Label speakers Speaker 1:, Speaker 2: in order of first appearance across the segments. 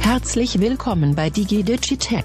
Speaker 1: Herzlich willkommen bei DigiDigitech,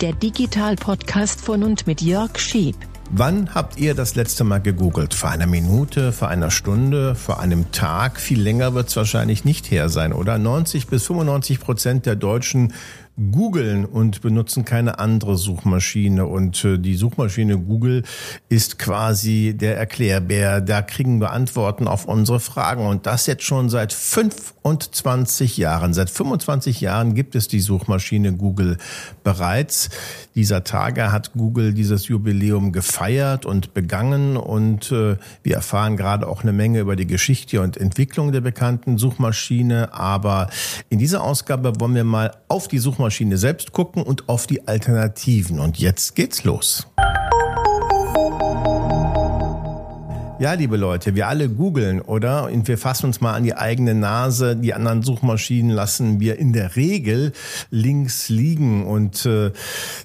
Speaker 1: der Digital-Podcast von und mit Jörg Schieb.
Speaker 2: Wann habt ihr das letzte Mal gegoogelt? Vor einer Minute, vor einer Stunde, vor einem Tag? Viel länger wird es wahrscheinlich nicht her sein, oder? 90 bis 95 Prozent der Deutschen googeln und benutzen keine andere Suchmaschine. Und äh, die Suchmaschine Google ist quasi der Erklärbär. Da kriegen wir Antworten auf unsere Fragen. Und das jetzt schon seit 25 Jahren. Seit 25 Jahren gibt es die Suchmaschine Google bereits. Dieser Tage hat Google dieses Jubiläum gefeiert und begangen. Und äh, wir erfahren gerade auch eine Menge über die Geschichte und Entwicklung der bekannten Suchmaschine. Aber in dieser Ausgabe wollen wir mal auf die Suchmaschine Suchmaschine selbst gucken und auf die Alternativen. Und jetzt geht's los. Ja, liebe Leute, wir alle googeln, oder? Und wir fassen uns mal an die eigene Nase. Die anderen Suchmaschinen lassen wir in der Regel links liegen. Und äh,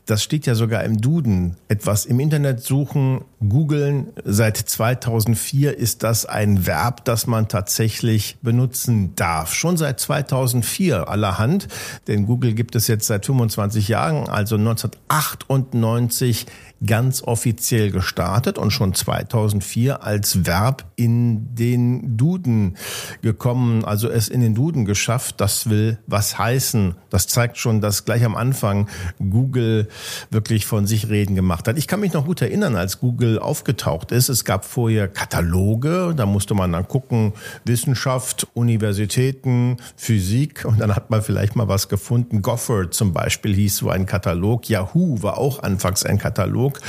Speaker 2: das steht ja sogar im Duden. Etwas im Internet suchen, googeln. Seit 2004 ist das ein Verb, das man tatsächlich benutzen darf. Schon seit 2004 allerhand. Denn Google gibt es jetzt seit 25 Jahren, also 1998 ganz offiziell gestartet und schon 2004 als Verb in den Duden gekommen, also es in den Duden geschafft. Das will was heißen. Das zeigt schon, dass gleich am Anfang Google wirklich von sich reden gemacht hat. Ich kann mich noch gut erinnern, als Google aufgetaucht ist. Es gab vorher Kataloge, da musste man dann gucken, Wissenschaft, Universitäten, Physik und dann hat man vielleicht mal was gefunden. Gofford zum Beispiel hieß so ein Katalog. Yahoo war auch anfangs ein. Katalog.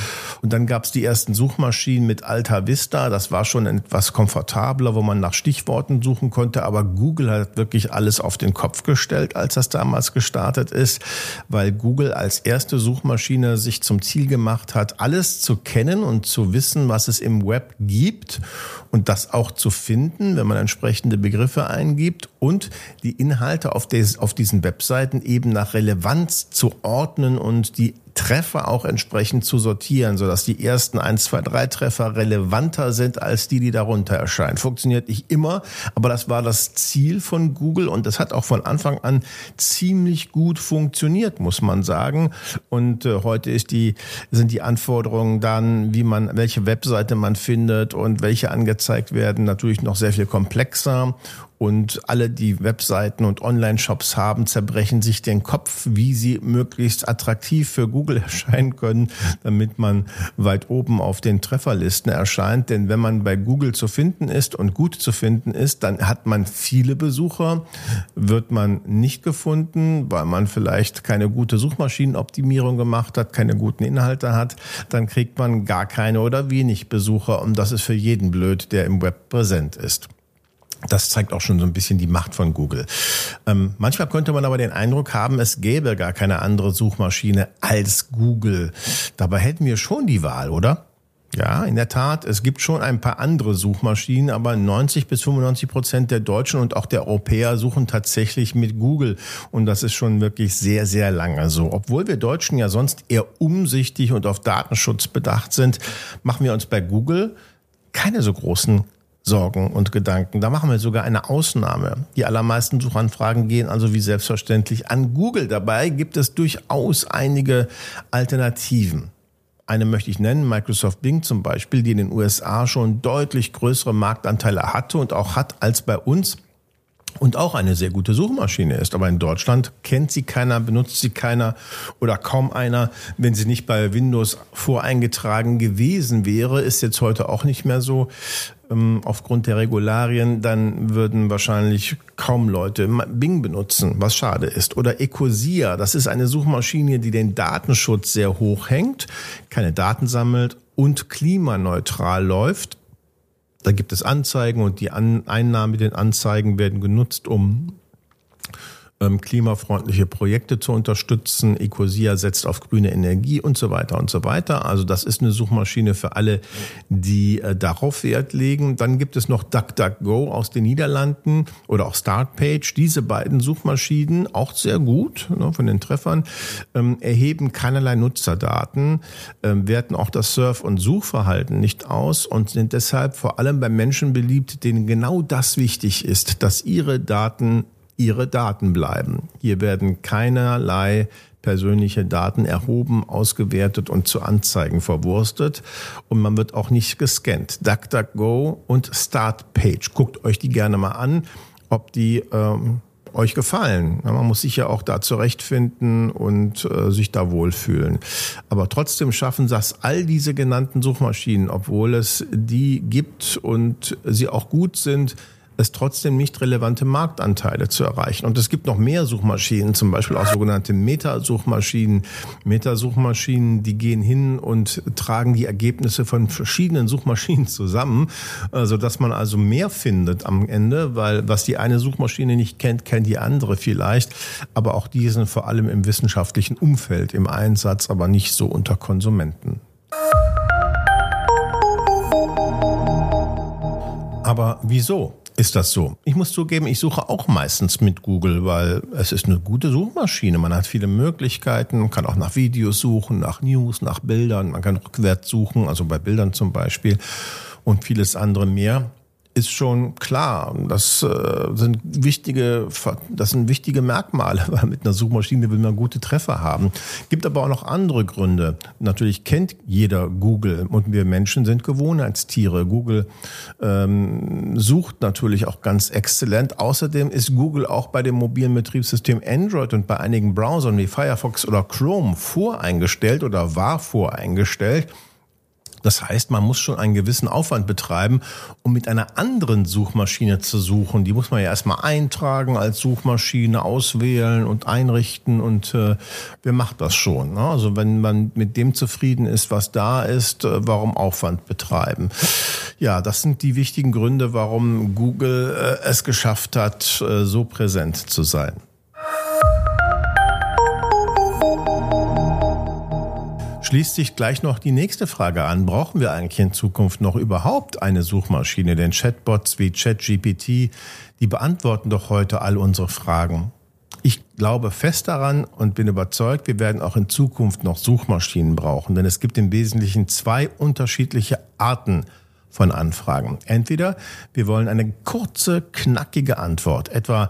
Speaker 2: Und dann gab es die ersten Suchmaschinen mit Alta Vista. Das war schon etwas komfortabler, wo man nach Stichworten suchen konnte. Aber Google hat wirklich alles auf den Kopf gestellt, als das damals gestartet ist, weil Google als erste Suchmaschine sich zum Ziel gemacht hat, alles zu kennen und zu wissen, was es im Web gibt und das auch zu finden, wenn man entsprechende Begriffe eingibt und die Inhalte auf, des, auf diesen Webseiten eben nach Relevanz zu ordnen und die Treffer auch entsprechend zu sortieren, sodass die ersten 1, 2, 3 Treffer relevanter sind als die, die darunter erscheinen. Funktioniert nicht immer, aber das war das Ziel von Google und das hat auch von Anfang an ziemlich gut funktioniert, muss man sagen. Und äh, heute ist die, sind die Anforderungen dann, wie man, welche Webseite man findet und welche angezeigt werden, natürlich noch sehr viel komplexer und alle, die Webseiten und Online-Shops haben, zerbrechen sich den Kopf, wie sie möglichst attraktiv für Google erscheinen können, damit man weit oben auf den Trefferlisten erscheint. Denn wenn man bei Google zu finden ist und gut zu finden ist, dann hat man viele Besucher, wird man nicht gefunden, weil man vielleicht keine gute Suchmaschinenoptimierung gemacht hat, keine guten Inhalte hat, dann kriegt man gar keine oder wenig Besucher und das ist für jeden blöd, der im Web präsent ist. Das zeigt auch schon so ein bisschen die Macht von Google. Ähm, manchmal könnte man aber den Eindruck haben, es gäbe gar keine andere Suchmaschine als Google. Dabei hätten wir schon die Wahl, oder? Ja, in der Tat. Es gibt schon ein paar andere Suchmaschinen, aber 90 bis 95 Prozent der Deutschen und auch der Europäer suchen tatsächlich mit Google. Und das ist schon wirklich sehr, sehr lange so. Obwohl wir Deutschen ja sonst eher umsichtig und auf Datenschutz bedacht sind, machen wir uns bei Google keine so großen Sorgen und Gedanken. Da machen wir sogar eine Ausnahme. Die allermeisten Suchanfragen gehen also wie selbstverständlich an Google. Dabei gibt es durchaus einige Alternativen. Eine möchte ich nennen, Microsoft Bing zum Beispiel, die in den USA schon deutlich größere Marktanteile hatte und auch hat als bei uns und auch eine sehr gute Suchmaschine ist. Aber in Deutschland kennt sie keiner, benutzt sie keiner oder kaum einer. Wenn sie nicht bei Windows voreingetragen gewesen wäre, ist jetzt heute auch nicht mehr so ähm, aufgrund der Regularien, dann würden wahrscheinlich kaum Leute Bing benutzen, was schade ist. Oder Ecosia, das ist eine Suchmaschine, die den Datenschutz sehr hoch hängt, keine Daten sammelt und klimaneutral läuft. Da gibt es Anzeigen und die An Einnahmen mit den Anzeigen werden genutzt, um klimafreundliche Projekte zu unterstützen. Ecosia setzt auf grüne Energie und so weiter und so weiter. Also das ist eine Suchmaschine für alle, die äh, darauf Wert legen. Dann gibt es noch DuckDuckGo aus den Niederlanden oder auch Startpage. Diese beiden Suchmaschinen, auch sehr gut ne, von den Treffern, ähm, erheben keinerlei Nutzerdaten, ähm, werten auch das Surf- und Suchverhalten nicht aus und sind deshalb vor allem bei Menschen beliebt, denen genau das wichtig ist, dass ihre Daten ihre Daten bleiben. Hier werden keinerlei persönliche Daten erhoben, ausgewertet und zu Anzeigen verwurstet. Und man wird auch nicht gescannt. DuckDuckGo und Startpage. Guckt euch die gerne mal an, ob die ähm, euch gefallen. Man muss sich ja auch da zurechtfinden und äh, sich da wohlfühlen. Aber trotzdem schaffen das all diese genannten Suchmaschinen, obwohl es die gibt und sie auch gut sind, es trotzdem nicht relevante Marktanteile zu erreichen. Und es gibt noch mehr Suchmaschinen, zum Beispiel auch sogenannte Meta-Suchmaschinen. Meta-Suchmaschinen, die gehen hin und tragen die Ergebnisse von verschiedenen Suchmaschinen zusammen, so dass man also mehr findet am Ende, weil was die eine Suchmaschine nicht kennt, kennt die andere vielleicht. Aber auch die sind vor allem im wissenschaftlichen Umfeld im Einsatz, aber nicht so unter Konsumenten. Aber wieso? Ist das so. Ich muss zugeben, ich suche auch meistens mit Google, weil es ist eine gute Suchmaschine. Man hat viele Möglichkeiten, man kann auch nach Videos suchen, nach News, nach Bildern, man kann rückwärts suchen, also bei Bildern zum Beispiel und vieles andere mehr ist schon klar. Das äh, sind wichtige, das sind wichtige Merkmale, weil mit einer Suchmaschine will man gute Treffer haben. Gibt aber auch noch andere Gründe. Natürlich kennt jeder Google und wir Menschen sind Gewohnheitstiere. Google ähm, sucht natürlich auch ganz exzellent. Außerdem ist Google auch bei dem mobilen Betriebssystem Android und bei einigen Browsern wie Firefox oder Chrome voreingestellt oder war voreingestellt. Das heißt, man muss schon einen gewissen Aufwand betreiben, um mit einer anderen Suchmaschine zu suchen. Die muss man ja erstmal eintragen als Suchmaschine, auswählen und einrichten und äh, wer macht das schon? Ne? Also wenn man mit dem zufrieden ist, was da ist, äh, warum Aufwand betreiben? Ja, das sind die wichtigen Gründe, warum Google äh, es geschafft hat, äh, so präsent zu sein. Schließt sich gleich noch die nächste Frage an. Brauchen wir eigentlich in Zukunft noch überhaupt eine Suchmaschine? Denn Chatbots wie ChatGPT, die beantworten doch heute all unsere Fragen. Ich glaube fest daran und bin überzeugt, wir werden auch in Zukunft noch Suchmaschinen brauchen, denn es gibt im Wesentlichen zwei unterschiedliche Arten von Anfragen. Entweder wir wollen eine kurze, knackige Antwort, etwa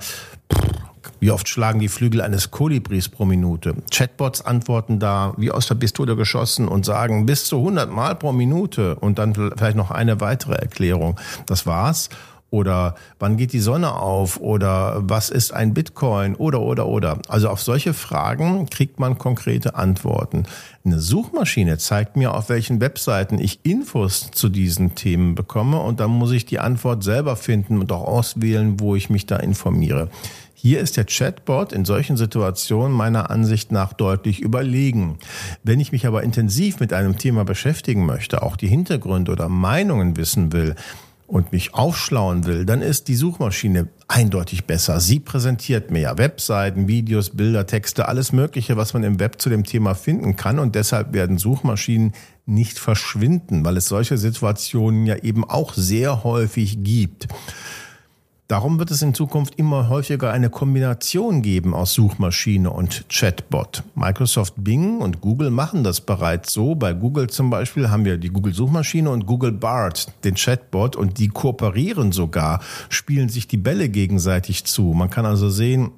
Speaker 2: wie oft schlagen die Flügel eines Kolibris pro Minute? Chatbots antworten da wie aus der Pistole geschossen und sagen bis zu 100 Mal pro Minute und dann vielleicht noch eine weitere Erklärung. Das war's. Oder wann geht die Sonne auf? Oder was ist ein Bitcoin? Oder, oder, oder. Also auf solche Fragen kriegt man konkrete Antworten. Eine Suchmaschine zeigt mir, auf welchen Webseiten ich Infos zu diesen Themen bekomme und dann muss ich die Antwort selber finden und auch auswählen, wo ich mich da informiere. Hier ist der Chatbot in solchen Situationen meiner Ansicht nach deutlich überlegen. Wenn ich mich aber intensiv mit einem Thema beschäftigen möchte, auch die Hintergründe oder Meinungen wissen will, und mich aufschlauen will, dann ist die Suchmaschine eindeutig besser. Sie präsentiert mir ja Webseiten, Videos, Bilder, Texte, alles Mögliche, was man im Web zu dem Thema finden kann. Und deshalb werden Suchmaschinen nicht verschwinden, weil es solche Situationen ja eben auch sehr häufig gibt. Darum wird es in Zukunft immer häufiger eine Kombination geben aus Suchmaschine und Chatbot. Microsoft Bing und Google machen das bereits so. Bei Google zum Beispiel haben wir die Google Suchmaschine und Google Bart, den Chatbot, und die kooperieren sogar, spielen sich die Bälle gegenseitig zu. Man kann also sehen,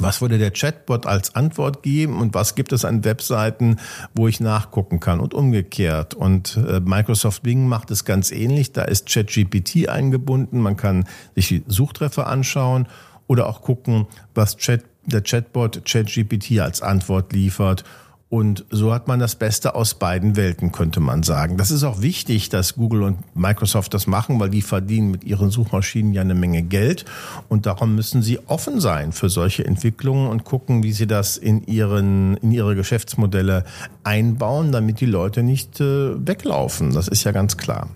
Speaker 2: was würde der Chatbot als Antwort geben und was gibt es an Webseiten, wo ich nachgucken kann und umgekehrt. Und äh, Microsoft Bing macht es ganz ähnlich. Da ist ChatGPT eingebunden. Man kann sich die Suchtreffer anschauen oder auch gucken, was Chat, der Chatbot ChatGPT als Antwort liefert und so hat man das Beste aus beiden Welten, könnte man sagen. Das ist auch wichtig, dass Google und Microsoft das machen, weil die verdienen mit ihren Suchmaschinen ja eine Menge Geld. Und darum müssen sie offen sein für solche Entwicklungen und gucken, wie sie das in, ihren, in ihre Geschäftsmodelle einbauen, damit die Leute nicht äh, weglaufen. Das ist ja ganz klar.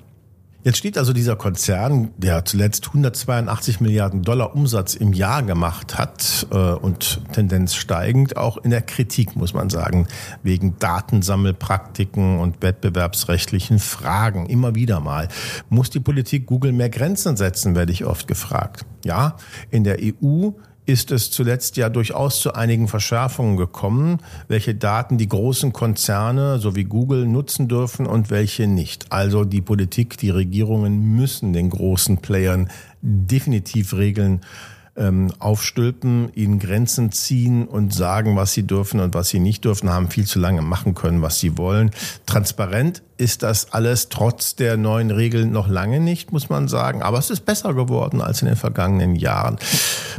Speaker 2: Jetzt steht also dieser Konzern, der zuletzt 182 Milliarden Dollar Umsatz im Jahr gemacht hat äh, und Tendenz steigend, auch in der Kritik, muss man sagen, wegen Datensammelpraktiken und wettbewerbsrechtlichen Fragen. Immer wieder mal. Muss die Politik Google mehr Grenzen setzen, werde ich oft gefragt. Ja, in der EU ist es zuletzt ja durchaus zu einigen Verschärfungen gekommen, welche Daten die großen Konzerne sowie Google nutzen dürfen und welche nicht. Also die Politik, die Regierungen müssen den großen Playern definitiv Regeln ähm, aufstülpen, ihnen Grenzen ziehen und sagen, was sie dürfen und was sie nicht dürfen, haben viel zu lange machen können, was sie wollen. Transparent ist das alles trotz der neuen Regeln noch lange nicht, muss man sagen. Aber es ist besser geworden als in den vergangenen Jahren.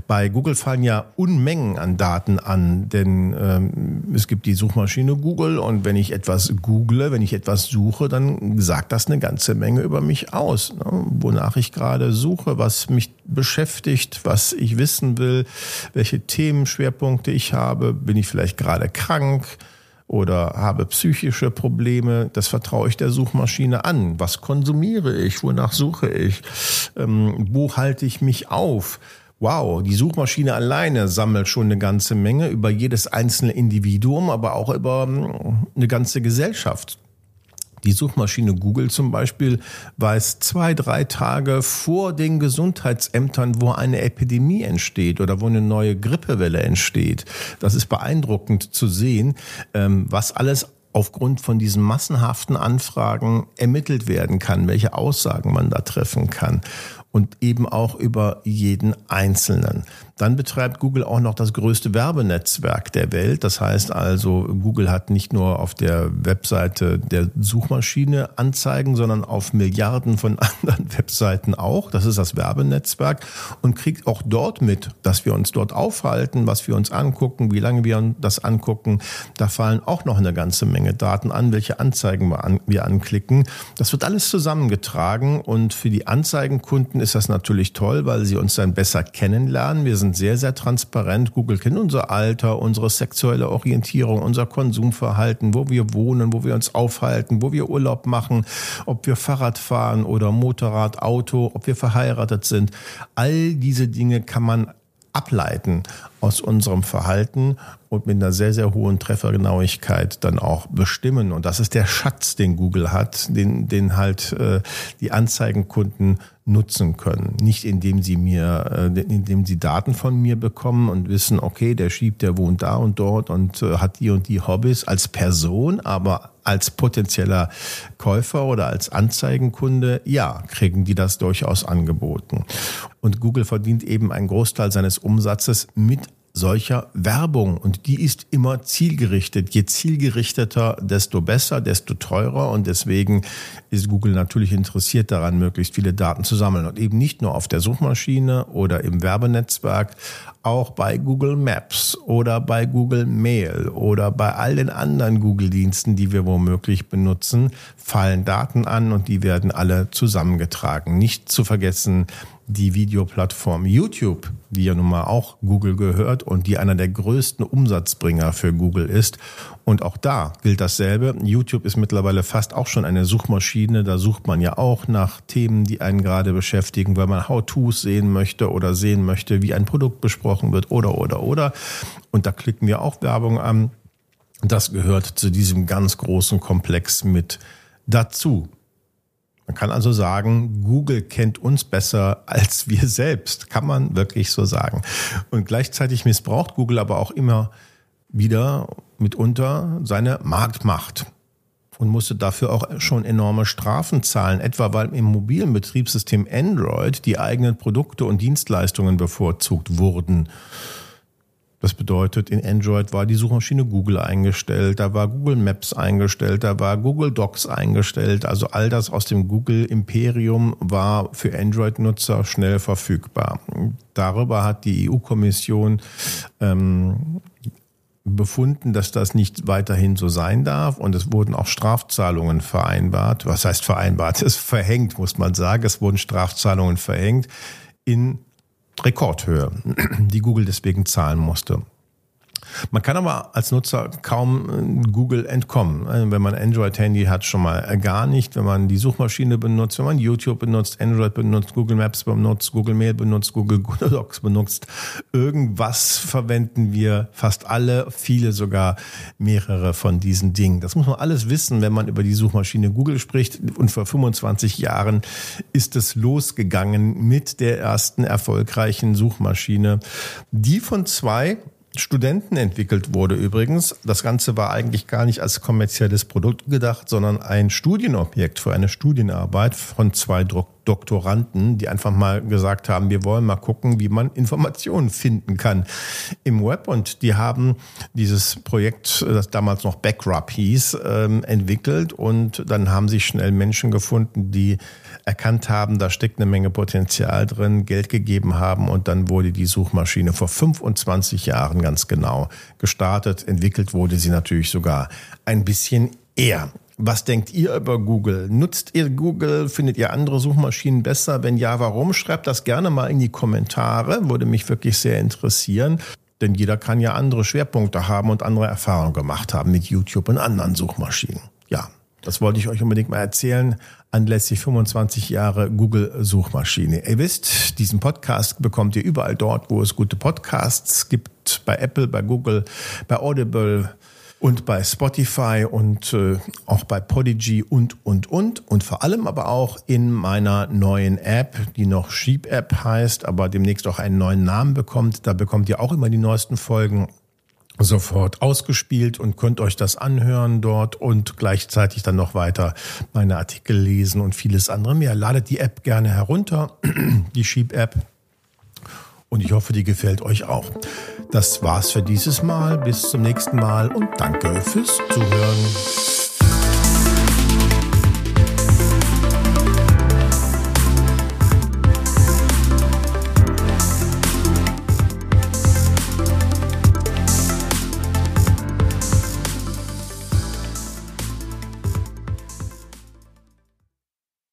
Speaker 2: Bei Google fallen ja Unmengen an Daten an, denn ähm, es gibt die Suchmaschine Google und wenn ich etwas google, wenn ich etwas suche, dann sagt das eine ganze Menge über mich aus, ne? wonach ich gerade suche, was mich beschäftigt, was ich wissen will, welche Themenschwerpunkte ich habe, bin ich vielleicht gerade krank, oder habe psychische Probleme, das vertraue ich der Suchmaschine an. Was konsumiere ich? Wonach suche ich? Ähm, wo halte ich mich auf? Wow, die Suchmaschine alleine sammelt schon eine ganze Menge über jedes einzelne Individuum, aber auch über hm, eine ganze Gesellschaft. Die Suchmaschine Google zum Beispiel weiß zwei, drei Tage vor den Gesundheitsämtern, wo eine Epidemie entsteht oder wo eine neue Grippewelle entsteht. Das ist beeindruckend zu sehen, ähm, was alles aufgrund von diesen massenhaften Anfragen ermittelt werden kann, welche Aussagen man da treffen kann und eben auch über jeden Einzelnen. Dann betreibt Google auch noch das größte Werbenetzwerk der Welt. Das heißt also, Google hat nicht nur auf der Webseite der Suchmaschine Anzeigen, sondern auf Milliarden von anderen Webseiten auch. Das ist das Werbenetzwerk und kriegt auch dort mit, dass wir uns dort aufhalten, was wir uns angucken, wie lange wir das angucken. Da fallen auch noch eine ganze Menge Daten an, welche Anzeigen wir, an, wir anklicken. Das wird alles zusammengetragen und für die Anzeigenkunden ist das natürlich toll, weil sie uns dann besser kennenlernen. Wir sind sehr, sehr transparent. Google kennt unser Alter, unsere sexuelle Orientierung, unser Konsumverhalten, wo wir wohnen, wo wir uns aufhalten, wo wir Urlaub machen, ob wir Fahrrad fahren oder Motorrad, Auto, ob wir verheiratet sind. All diese Dinge kann man ableiten aus unserem Verhalten und mit einer sehr, sehr hohen Treffergenauigkeit dann auch bestimmen. Und das ist der Schatz, den Google hat, den, den halt äh, die Anzeigenkunden nutzen können. Nicht indem sie mir, äh, indem sie Daten von mir bekommen und wissen, okay, der schiebt, der wohnt da und dort und äh, hat die und die Hobbys als Person, aber als potenzieller Käufer oder als Anzeigenkunde, ja, kriegen die das durchaus angeboten. Und Google verdient eben einen Großteil seines Umsatzes mit solcher Werbung. Und die ist immer zielgerichtet. Je zielgerichteter, desto besser, desto teurer. Und deswegen ist Google natürlich interessiert daran, möglichst viele Daten zu sammeln. Und eben nicht nur auf der Suchmaschine oder im Werbenetzwerk, auch bei Google Maps oder bei Google Mail oder bei all den anderen Google-Diensten, die wir womöglich benutzen, fallen Daten an und die werden alle zusammengetragen. Nicht zu vergessen, die Videoplattform YouTube, die ja nun mal auch Google gehört und die einer der größten Umsatzbringer für Google ist. Und auch da gilt dasselbe. YouTube ist mittlerweile fast auch schon eine Suchmaschine. Da sucht man ja auch nach Themen, die einen gerade beschäftigen, weil man How-Tos sehen möchte oder sehen möchte, wie ein Produkt besprochen wird oder, oder, oder. Und da klicken wir auch Werbung an. Das gehört zu diesem ganz großen Komplex mit dazu. Man kann also sagen, Google kennt uns besser als wir selbst. Kann man wirklich so sagen. Und gleichzeitig missbraucht Google aber auch immer wieder mitunter seine Marktmacht und musste dafür auch schon enorme Strafen zahlen, etwa weil im mobilen Betriebssystem Android die eigenen Produkte und Dienstleistungen bevorzugt wurden. Das bedeutet, in Android war die Suchmaschine Google eingestellt, da war Google Maps eingestellt, da war Google Docs eingestellt. Also all das aus dem Google Imperium war für Android-Nutzer schnell verfügbar. Darüber hat die EU-Kommission ähm, befunden, dass das nicht weiterhin so sein darf und es wurden auch Strafzahlungen vereinbart. Was heißt vereinbart? Es verhängt, muss man sagen. Es wurden Strafzahlungen verhängt in Rekordhöhe, die Google deswegen zahlen musste. Man kann aber als Nutzer kaum Google entkommen. Also wenn man Android-Handy hat, schon mal gar nicht. Wenn man die Suchmaschine benutzt, wenn man YouTube benutzt, Android benutzt, Google Maps benutzt, Google Mail benutzt, Google Docs benutzt, irgendwas verwenden wir fast alle, viele sogar mehrere von diesen Dingen. Das muss man alles wissen, wenn man über die Suchmaschine Google spricht. Und vor 25 Jahren ist es losgegangen mit der ersten erfolgreichen Suchmaschine, die von zwei Studenten entwickelt wurde übrigens. Das Ganze war eigentlich gar nicht als kommerzielles Produkt gedacht, sondern ein Studienobjekt für eine Studienarbeit von zwei Doktoranden, die einfach mal gesagt haben, wir wollen mal gucken, wie man Informationen finden kann im Web. Und die haben dieses Projekt, das damals noch Backrub hieß, ähm, entwickelt. Und dann haben sich schnell Menschen gefunden, die erkannt haben, da steckt eine Menge Potenzial drin, Geld gegeben haben und dann wurde die Suchmaschine vor 25 Jahren ganz genau gestartet. Entwickelt wurde sie natürlich sogar ein bisschen eher. Was denkt ihr über Google? Nutzt ihr Google? Findet ihr andere Suchmaschinen besser? Wenn ja, warum? Schreibt das gerne mal in die Kommentare. Würde mich wirklich sehr interessieren. Denn jeder kann ja andere Schwerpunkte haben und andere Erfahrungen gemacht haben mit YouTube und anderen Suchmaschinen. Ja, das wollte ich euch unbedingt mal erzählen anlässlich 25 Jahre Google-Suchmaschine. Ihr wisst, diesen Podcast bekommt ihr überall dort, wo es gute Podcasts gibt, bei Apple, bei Google, bei Audible und bei Spotify und äh, auch bei Podigy und, und, und. Und vor allem aber auch in meiner neuen App, die noch Sheep App heißt, aber demnächst auch einen neuen Namen bekommt. Da bekommt ihr auch immer die neuesten Folgen sofort ausgespielt und könnt euch das anhören dort und gleichzeitig dann noch weiter meine Artikel lesen und vieles andere mehr. Ladet die App gerne herunter, die Sheep-App. Und ich hoffe, die gefällt euch auch. Das war's für dieses Mal. Bis zum nächsten Mal und danke fürs Zuhören.